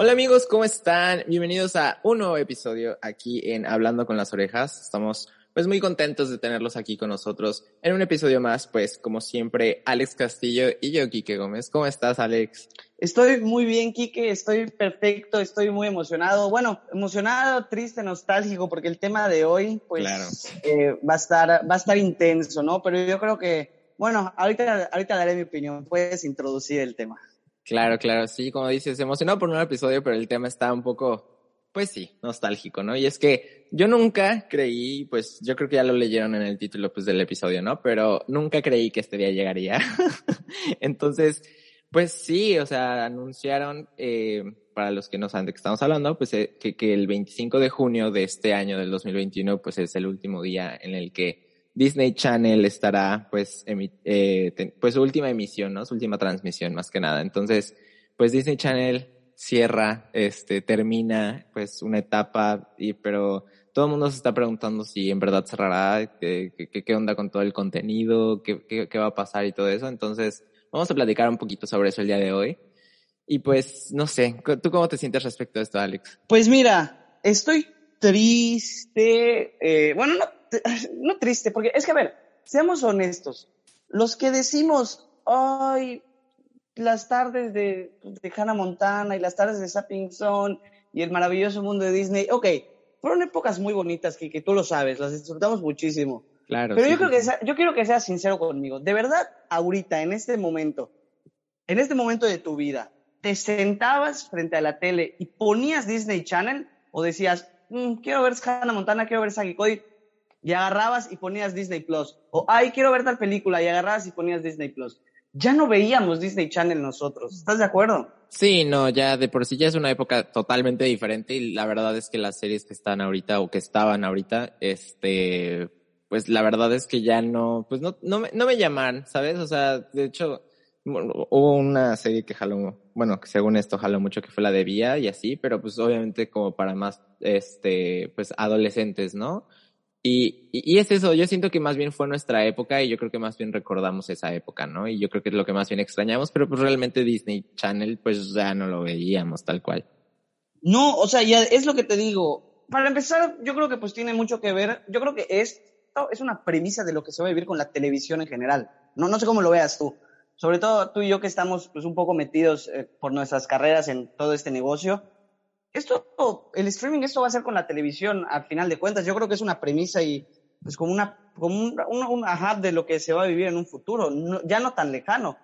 Hola amigos, ¿cómo están? Bienvenidos a un nuevo episodio aquí en Hablando con las Orejas. Estamos pues muy contentos de tenerlos aquí con nosotros en un episodio más, pues como siempre, Alex Castillo y yo, Quique Gómez. ¿Cómo estás, Alex? Estoy muy bien, Quique, estoy perfecto, estoy muy emocionado. Bueno, emocionado, triste, nostálgico, porque el tema de hoy, pues, eh, va a estar, va a estar intenso, ¿no? Pero yo creo que, bueno, ahorita, ahorita daré mi opinión. Puedes introducir el tema. Claro, claro, sí, como dices, emocionado por un episodio, pero el tema está un poco, pues sí, nostálgico, ¿no? Y es que yo nunca creí, pues yo creo que ya lo leyeron en el título pues del episodio, ¿no? Pero nunca creí que este día llegaría. Entonces, pues sí, o sea, anunciaron, eh, para los que no saben de qué estamos hablando, pues eh, que, que el 25 de junio de este año del 2021, pues es el último día en el que Disney Channel estará, pues, eh, pues su última emisión, ¿no? Su última transmisión, más que nada. Entonces, pues Disney Channel cierra, este, termina, pues, una etapa, y, pero todo el mundo se está preguntando si en verdad cerrará, qué, qué, qué onda con todo el contenido, qué, qué, qué va a pasar y todo eso. Entonces, vamos a platicar un poquito sobre eso el día de hoy. Y pues, no sé, ¿tú cómo te sientes respecto a esto, Alex? Pues mira, estoy triste, eh, bueno, no no triste, porque es que, a ver, seamos honestos, los que decimos, ay, las tardes de, de Hannah Montana y las tardes de Sapping Zone y el maravilloso mundo de Disney, ok, fueron épocas muy bonitas que, que tú lo sabes, las disfrutamos muchísimo. Claro. Pero yo creo que yo quiero que seas sincero conmigo. De verdad, ahorita, en este momento, en este momento de tu vida, ¿te sentabas frente a la tele y ponías Disney Channel o decías, mm, quiero ver Hannah Montana, quiero ver Sagi Cody, y agarrabas y ponías Disney Plus. O, ay, quiero ver tal película y agarrabas y ponías Disney Plus. Ya no veíamos Disney Channel nosotros. ¿Estás de acuerdo? Sí, no, ya de por sí ya es una época totalmente diferente y la verdad es que las series que están ahorita o que estaban ahorita, este, pues la verdad es que ya no, pues no, no me, no me llaman, ¿sabes? O sea, de hecho, hubo una serie que jaló, bueno, que según esto jaló mucho que fue la de Vía y así, pero pues obviamente como para más, este, pues adolescentes, ¿no? Y, y, es eso, yo siento que más bien fue nuestra época y yo creo que más bien recordamos esa época, ¿no? Y yo creo que es lo que más bien extrañamos, pero pues realmente Disney Channel pues ya no lo veíamos tal cual. No, o sea, ya es lo que te digo. Para empezar, yo creo que pues tiene mucho que ver, yo creo que esto es una premisa de lo que se va a vivir con la televisión en general. No, no sé cómo lo veas tú. Sobre todo tú y yo que estamos pues un poco metidos eh, por nuestras carreras en todo este negocio esto, el streaming, esto va a ser con la televisión, al final de cuentas. Yo creo que es una premisa y pues como una, como un, un, de lo que se va a vivir en un futuro, ya no tan lejano.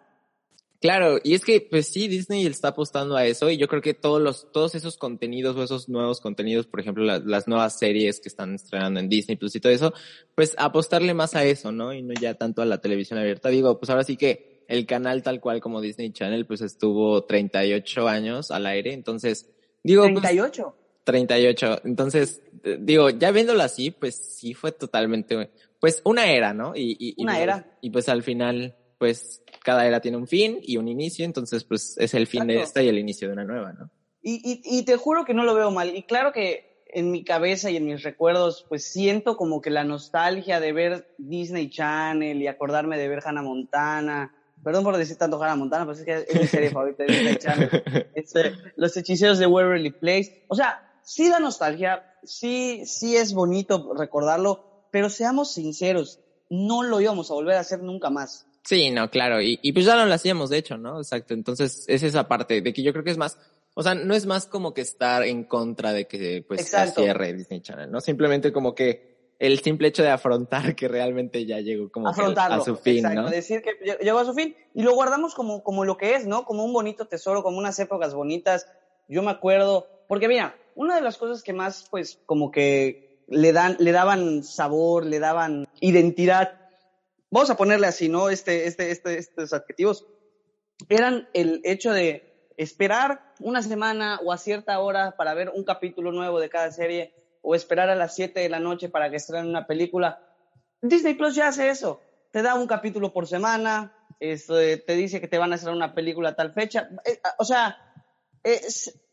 Claro, y es que pues sí, Disney está apostando a eso y yo creo que todos los, todos esos contenidos o esos nuevos contenidos, por ejemplo, las nuevas series que están estrenando en Disney Plus y todo eso, pues apostarle más a eso, ¿no? Y no ya tanto a la televisión abierta. Digo, pues ahora sí que el canal tal cual como Disney Channel pues estuvo 38 años al aire, entonces Digo, 38. Pues, 38. Entonces, eh, digo, ya viéndolo así, pues sí fue totalmente, pues una era, ¿no? Y, y, una era. Y pues al final, pues cada era tiene un fin y un inicio, entonces pues es el fin de esta y el inicio de una nueva, ¿no? Y, y, y te juro que no lo veo mal. Y claro que en mi cabeza y en mis recuerdos, pues siento como que la nostalgia de ver Disney Channel y acordarme de ver Hannah Montana Perdón por decir tanto Hannah Montana, pero es que es mi serie favorita de Disney Channel. Este, los hechiceros de Waverly Place. O sea, sí da nostalgia, sí, sí es bonito recordarlo, pero seamos sinceros, no lo íbamos a volver a hacer nunca más. Sí, no, claro, y, y pues ya no lo hacíamos, de hecho, ¿no? Exacto, entonces es esa parte de que yo creo que es más, o sea, no es más como que estar en contra de que pues se cierre Disney Channel, ¿no? Simplemente como que el simple hecho de afrontar que realmente ya llegó como a su fin, ¿no? decir que llegó a su fin y lo guardamos como, como lo que es, ¿no? Como un bonito tesoro, como unas épocas bonitas. Yo me acuerdo, porque mira, una de las cosas que más, pues, como que le dan, le daban sabor, le daban identidad, vamos a ponerle así, ¿no? Este, este, este, estos adjetivos, eran el hecho de esperar una semana o a cierta hora para ver un capítulo nuevo de cada serie o esperar a las 7 de la noche para que estrenen una película. Disney Plus ya hace eso. Te da un capítulo por semana, este, te dice que te van a hacer una película a tal fecha. Eh, o sea,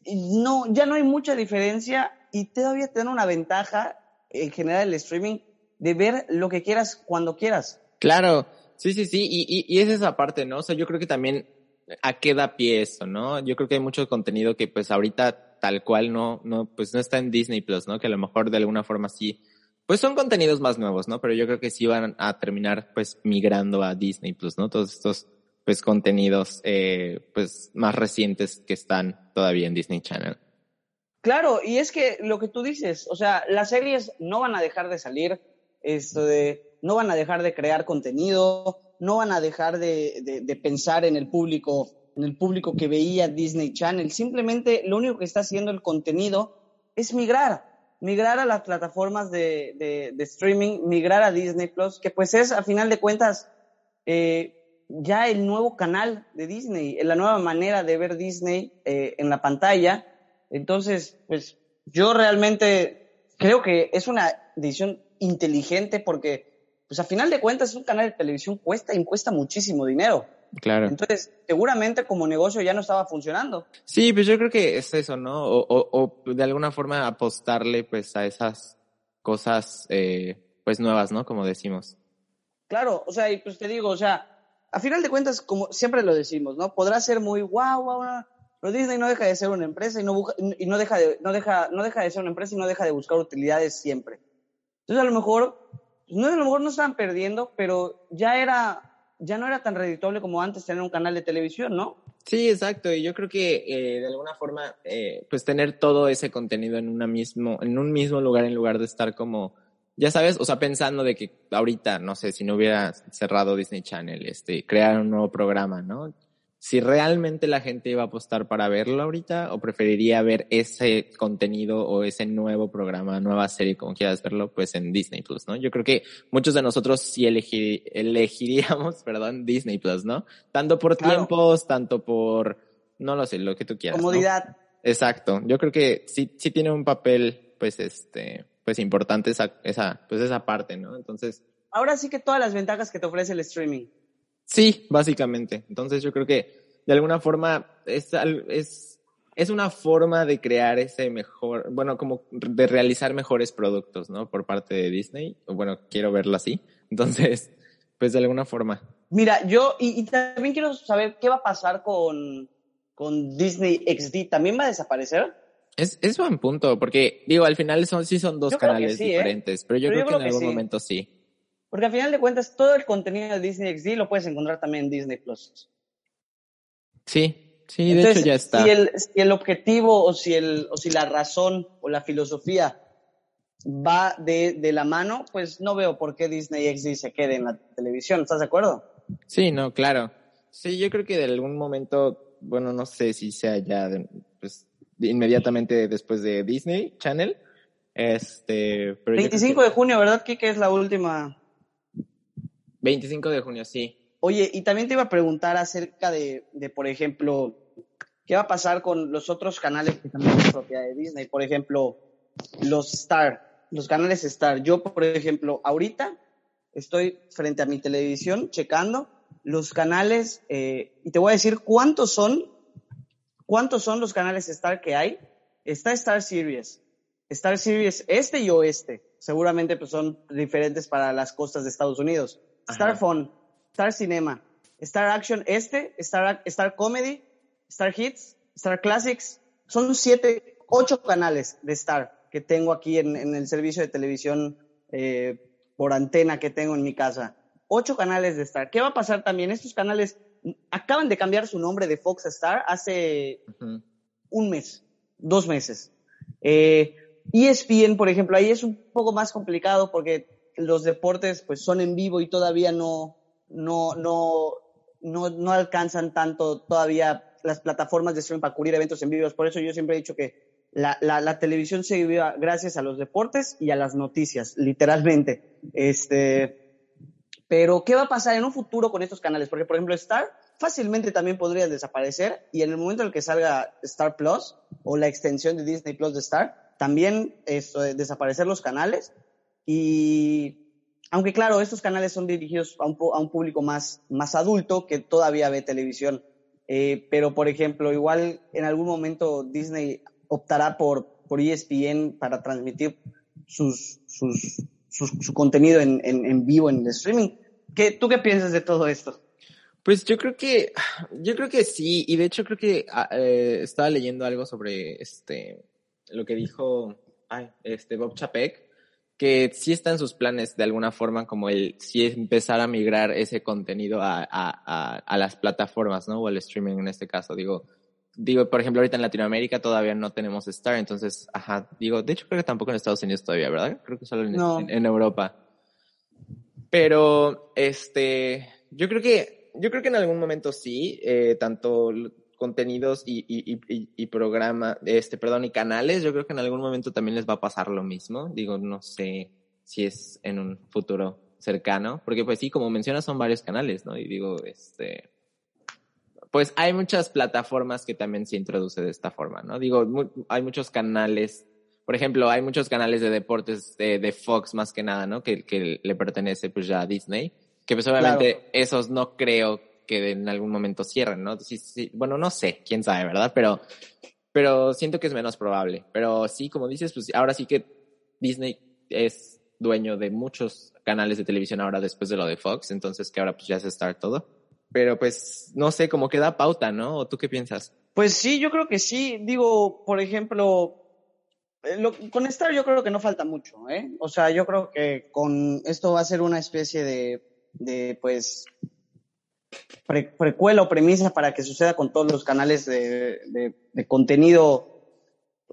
no, ya no hay mucha diferencia y todavía te dan una ventaja en general el streaming de ver lo que quieras cuando quieras. Claro, sí, sí, sí, y, y, y es esa parte, ¿no? O sea, yo creo que también a qué da pie eso, ¿no? Yo creo que hay mucho contenido que pues ahorita tal cual no, no, pues no está en Disney Plus, ¿no? Que a lo mejor de alguna forma sí, pues son contenidos más nuevos, ¿no? Pero yo creo que sí van a terminar pues migrando a Disney Plus, ¿no? Todos estos pues contenidos eh, pues más recientes que están todavía en Disney Channel. Claro, y es que lo que tú dices, o sea, las series no van a dejar de salir, esto de, no van a dejar de crear contenido, no van a dejar de, de, pensar en el público, el público que veía Disney Channel. Simplemente lo único que está haciendo el contenido es migrar, migrar a las plataformas de, de streaming, migrar a Disney Plus, que pues es a final de cuentas eh, ya el nuevo canal de Disney, la nueva manera de ver Disney eh, en la pantalla entonces, pues yo realmente creo que es una decisión inteligente porque, pues a final de cuentas, un canal de televisión cuesta y cuesta muchísimo dinero. Claro. Entonces, seguramente como negocio ya no estaba funcionando. Sí, pues yo creo que es eso, ¿no? O, o, o de alguna forma apostarle pues a esas cosas eh, pues nuevas, ¿no? Como decimos. Claro, o sea, y pues te digo, o sea, a final de cuentas, como siempre lo decimos, ¿no? Podrá ser muy guau, guau, guau pero Disney no deja de ser una empresa y no, y no, deja de, no, deja, no deja de ser una empresa y no deja de buscar utilidades siempre. Entonces a lo mejor, no, a lo mejor no estaban perdiendo, pero ya era, ya no era tan redituable como antes tener un canal de televisión, ¿no? Sí, exacto. Y yo creo que eh, de alguna forma, eh, pues tener todo ese contenido en una mismo, en un mismo lugar, en lugar de estar como, ya sabes, o sea, pensando de que ahorita, no sé, si no hubiera cerrado Disney Channel, este, crear un nuevo programa, ¿no? Si realmente la gente iba a apostar para verlo ahorita o preferiría ver ese contenido o ese nuevo programa, nueva serie, como quieras verlo, pues en Disney Plus, ¿no? Yo creo que muchos de nosotros sí elegiríamos, perdón, Disney Plus, ¿no? Tanto por tiempos, tanto por, no lo sé, lo que tú quieras. Comodidad. Exacto. Yo creo que sí, sí tiene un papel, pues, este, pues importante esa, esa, pues esa parte, ¿no? Entonces. Ahora sí que todas las ventajas que te ofrece el streaming. Sí, básicamente. Entonces yo creo que de alguna forma es, es, es una forma de crear ese mejor, bueno, como de realizar mejores productos, ¿no? Por parte de Disney. Bueno, quiero verlo así. Entonces, pues de alguna forma. Mira, yo, y, también quiero saber qué va a pasar con, con Disney XD. ¿También va a desaparecer? Es, es buen punto, porque digo, al final son, sí son dos canales ¿eh? diferentes, pero yo creo, que en algún momento sí. Porque al final de cuentas, todo el contenido de Disney XD lo puedes encontrar también en Disney Plus. Sí, sí, de hecho ya está. Si el, si el objetivo o si, el, o si la razón o la filosofía va de, de, la mano, pues no veo por qué Disney XD se quede en la televisión. ¿Estás de acuerdo? Sí, no, claro. Sí, yo creo que de algún momento, bueno, no sé si sea ya pues, inmediatamente después de Disney Channel. Este, pero 25 de junio, ¿verdad, Kike? Es la última 25 de junio, sí. Oye, y también te iba a preguntar acerca de, por ejemplo, ¿qué va a pasar con los otros canales que también son propiedad de Disney? Por ejemplo, los Star, los canales Star. Yo, por ejemplo, ahorita estoy frente a mi televisión checando los canales eh, y te voy a decir cuántos son, cuántos son los canales Star que hay. Está Star Series, Star Series este y oeste. Seguramente pues, son diferentes para las costas de Estados Unidos. Star Fun, Star Cinema, Star Action Este, Star, Star Comedy, Star Hits, Star Classics. Son siete, ocho canales de Star que tengo aquí en, el servicio de televisión eh, por antena que tengo en mi casa. Ocho canales de Star. ¿Qué va a pasar también? Estos canales acaban de cambiar su nombre de Fox Star hace un mes, dos meses. Eh, ESPN, por ejemplo, ahí es un poco más complicado porque los deportes pues son en vivo y todavía no, no, no, no, no alcanzan tanto todavía las plataformas de streaming para cubrir eventos en vivo. Por eso yo siempre he dicho que la, la, la televisión se vive gracias a los deportes y a las noticias, literalmente. Este, pero, ¿qué va a pasar en un futuro con estos canales? Porque, por ejemplo, Star fácilmente también podría desaparecer y en el momento en el que salga Star Plus o la extensión de Disney Plus de Star, también esto, desaparecer los canales y aunque claro, estos canales son dirigidos a un, a un público más, más adulto que todavía ve televisión. Eh, pero, por ejemplo, igual en algún momento Disney optará por, por ESPN para transmitir sus, su contenido en, en, vivo, en streaming. ¿Qué, ¿Tú qué piensas de todo esto? Pues yo creo que, yo creo que sí, y de hecho creo que ah, eh, estaba leyendo algo sobre este, lo que dijo, este Bob Chapek, que sí está en sus planes de alguna forma como el sí empezar a migrar ese contenido a, a, a, las plataformas, ¿no? O al streaming en este caso, digo, digo, por ejemplo, ahorita en Latinoamérica todavía no tenemos Star, entonces, ajá, digo, de hecho creo que tampoco en Estados Unidos todavía, ¿verdad? Creo que solo en, en Europa. Pero, este, yo creo que, yo creo que en algún momento sí, eh, tanto contenidos y, y, y, y programa, este, perdón, y canales, yo creo que en algún momento también les va a pasar lo mismo. Digo, no sé si es en un futuro cercano, porque pues sí, como mencionas, son varios canales, ¿no? Y digo, este, pues hay muchas plataformas que también se introduce de esta forma, ¿no? Digo, hay muchos canales, por ejemplo, hay muchos canales de deportes de, de Fox más que nada, ¿no? Que, que, le pertenece pues ya a Disney, que pues obviamente esos no creo que en algún momento cierren, ¿no? Sí, sí, bueno, no sé, quién sabe, ¿verdad? Pero, pero siento que es menos probable. Pero sí, como dices, pues ahora sí que Disney es dueño de muchos canales de televisión ahora después de lo de Fox, entonces que ahora pues ya se Star todo. Pero pues, no sé, como que da pauta, ¿no? ¿O tú qué piensas? Pues sí, yo creo que sí. Digo, por ejemplo, eh, lo, con Star yo creo que no falta mucho, ¿eh? O sea, yo creo que con esto va a ser una especie de, de pues, pre, precuela o premisa para que suceda con todos los canales de, contenido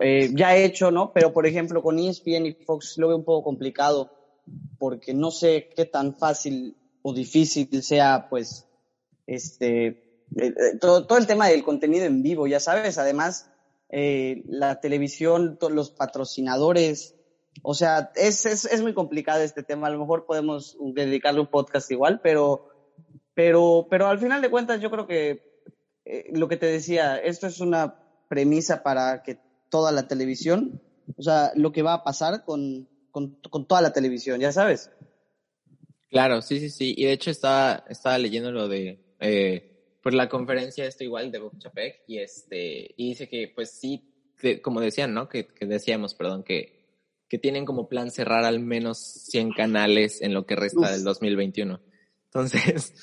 eh, ya hecho, ¿no? Pero, por ejemplo, con ESPN y Fox lo veo un poco complicado porque no sé qué tan fácil o difícil sea, pues, este, eh, eh, todo, el tema del contenido en vivo, ya sabes, además, la televisión, los patrocinadores, o sea, es, es, es muy complicado este tema, a lo mejor podemos dedicarle un podcast igual, pero pero, pero al final de cuentas yo creo que eh, lo que te decía, esto es una premisa para que toda la televisión, o sea, lo que va a pasar con, con, con toda la televisión, ya sabes. Claro, sí, sí, sí. Y de hecho estaba, estaba leyendo lo de, eh, pues la conferencia esto igual de Bob Chapek y este, y dice que pues sí, que, como decían, ¿no? Que, que decíamos, perdón, que, que tienen como plan cerrar al menos 100 canales en lo que resta Uf. del 2021. Entonces,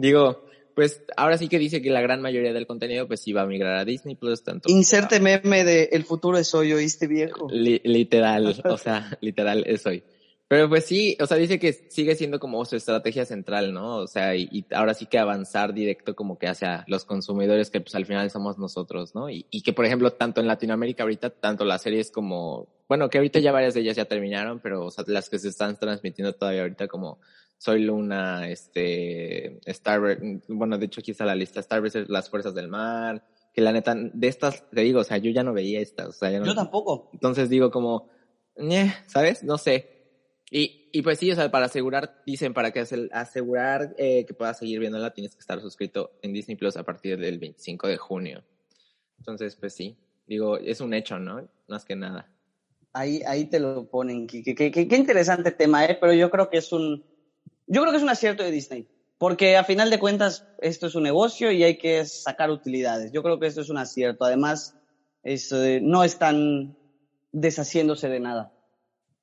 Digo, pues ahora sí que dice que la gran mayoría del contenido pues iba a migrar a Disney Plus tanto. Inserte meme de el futuro es hoy, ¿oíste viejo? Li literal, o sea, literal es hoy. Pero pues sí, o sea, dice que sigue siendo como su estrategia central, ¿no? O sea, y, y, ahora sí que avanzar directo como que hacia los consumidores que pues al final somos nosotros, ¿no? Y, y que por ejemplo, tanto en Latinoamérica ahorita, tanto las series como, bueno, que ahorita ya varias de ellas ya terminaron, pero o sea, las que se están transmitiendo todavía ahorita como soy Luna, este, Star, bueno, de hecho aquí está la lista, Star Wars, Las Fuerzas del Mar, que la neta, de estas, te digo, o sea, yo ya no veía estas, o sea, ya no, Yo tampoco. Entonces digo como, ¿sabes? No sé. Y, y pues sí, o sea, para asegurar, dicen, para que asegurar eh, que puedas seguir viéndola, tienes que estar suscrito en Disney Plus a partir del 25 de junio. Entonces, pues sí, digo, es un hecho, ¿no? Más que nada. Ahí, ahí te lo ponen, qué, qué, qué interesante tema, ¿eh? Pero yo creo que es un, yo creo que es un acierto de Disney, porque a final de cuentas esto es un negocio y hay que sacar utilidades. Yo creo que esto es un acierto. Además, no están deshaciéndose de nada.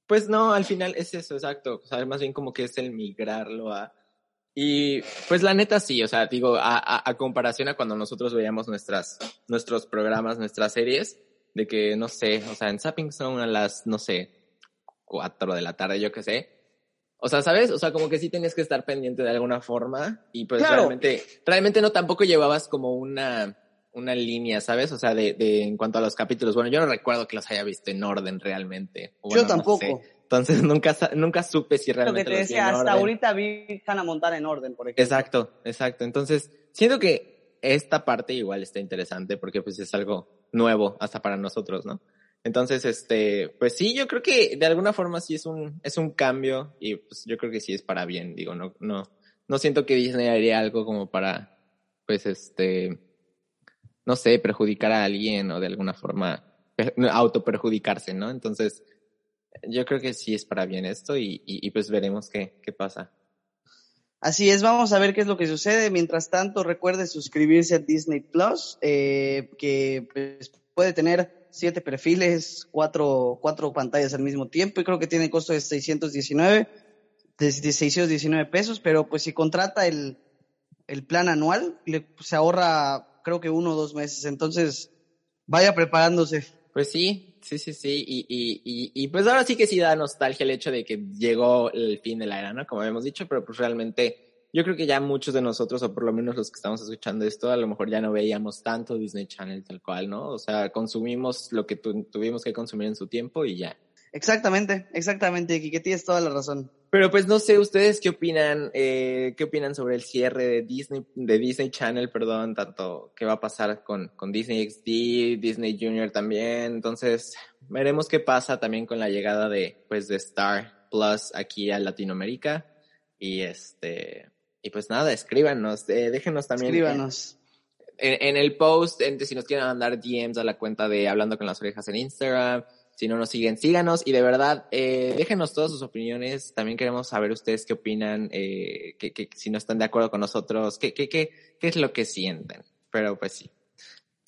Pues no, al final es eso, exacto. O sea, más bien como que es el migrarlo a... Y pues la neta sí, o sea, digo, a, comparación a cuando nosotros veíamos nuestras, nuestros programas, nuestras series, de que, no sé, o sea, en Zapping son a las, no sé, cuatro de la tarde, yo qué sé, o sea, ¿sabes? O sea, como que sí tenías que estar pendiente de alguna forma y pues claro. realmente, realmente no tampoco llevabas como una, una línea, ¿sabes? O sea, de, de, en cuanto a los capítulos. Bueno, yo no recuerdo que los haya visto en orden realmente. Bueno, yo tampoco. No sé. Entonces nunca, nunca supe si realmente Lo que te decía, hasta orden. ahorita vi Hannah Montana en orden, por ejemplo. Exacto, exacto. Entonces, siento que esta parte igual está interesante porque pues es algo nuevo hasta para nosotros, ¿no? Entonces, este, pues sí, yo creo que de alguna forma sí es un, es un cambio y pues yo creo que sí es para bien, digo, no, no, no siento que Disney haría algo como para, pues este, no sé, perjudicar a alguien o de alguna forma auto perjudicarse, ¿no? Entonces, yo creo que sí es para bien esto y, y, y pues veremos qué, qué pasa. Así es, vamos a ver qué es lo que sucede. Mientras tanto, recuerde suscribirse a Disney Plus, eh, que pues, puede tener siete perfiles, cuatro, cuatro pantallas al mismo tiempo y creo que tiene costo de 619, de 619 pesos, pero pues si contrata el, el plan anual, le, se ahorra creo que uno o dos meses. Entonces, vaya preparándose. Pues sí, sí, sí, sí. Y, y, y, y, pues ahora sí que sí da nostalgia el hecho de que llegó el fin de la era, ¿no? Como habíamos dicho, pero pues realmente yo creo que ya muchos de nosotros, o por lo menos los que estamos escuchando esto, a lo mejor ya no veíamos tanto Disney Channel tal cual, ¿no? O sea, consumimos lo que tu, tuvimos que consumir en su tiempo y ya. Exactamente, exactamente, que tienes toda la razón. Pero pues no sé, ustedes qué opinan, eh, qué opinan sobre el cierre de Disney, de Disney Channel, perdón, tanto qué va a pasar con, con Disney XD, Disney Junior también. Entonces, veremos qué pasa también con la llegada de, pues, de Star Plus aquí a Latinoamérica. Y este, y pues nada, escríbanos, eh, déjenos también. Escríbanos. En, en, el post, en, si nos quieren mandar DMs a la cuenta de Hablando con las Orejas en Instagram, si no nos siguen, síganos y de verdad, eh, déjenos todas sus opiniones. También queremos saber ustedes qué opinan, eh, que, que, si no están de acuerdo con nosotros, qué, qué, qué, qué es lo que sienten. Pero pues sí.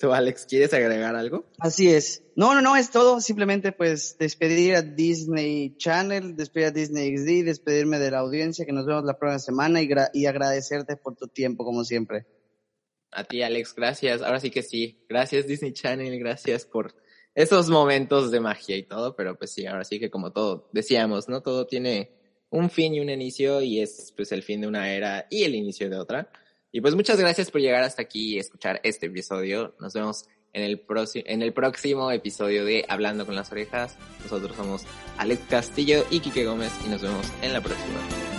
¿Tú, Alex, quieres agregar algo? Así es. No, no, no, es todo. Simplemente pues despedir a Disney Channel, despedir a Disney XD, despedirme de la audiencia, que nos vemos la próxima semana y, y agradecerte por tu tiempo, como siempre. A ti, Alex, gracias. Ahora sí que sí. Gracias, Disney Channel. Gracias por esos momentos de magia y todo, pero pues sí, ahora sí que como todo decíamos, ¿no? Todo tiene un fin y un inicio y es pues el fin de una era y el inicio de otra. Y pues muchas gracias por llegar hasta aquí y escuchar este episodio. Nos vemos en el, en el próximo episodio de Hablando con las Orejas. Nosotros somos Alex Castillo y Quique Gómez y nos vemos en la próxima.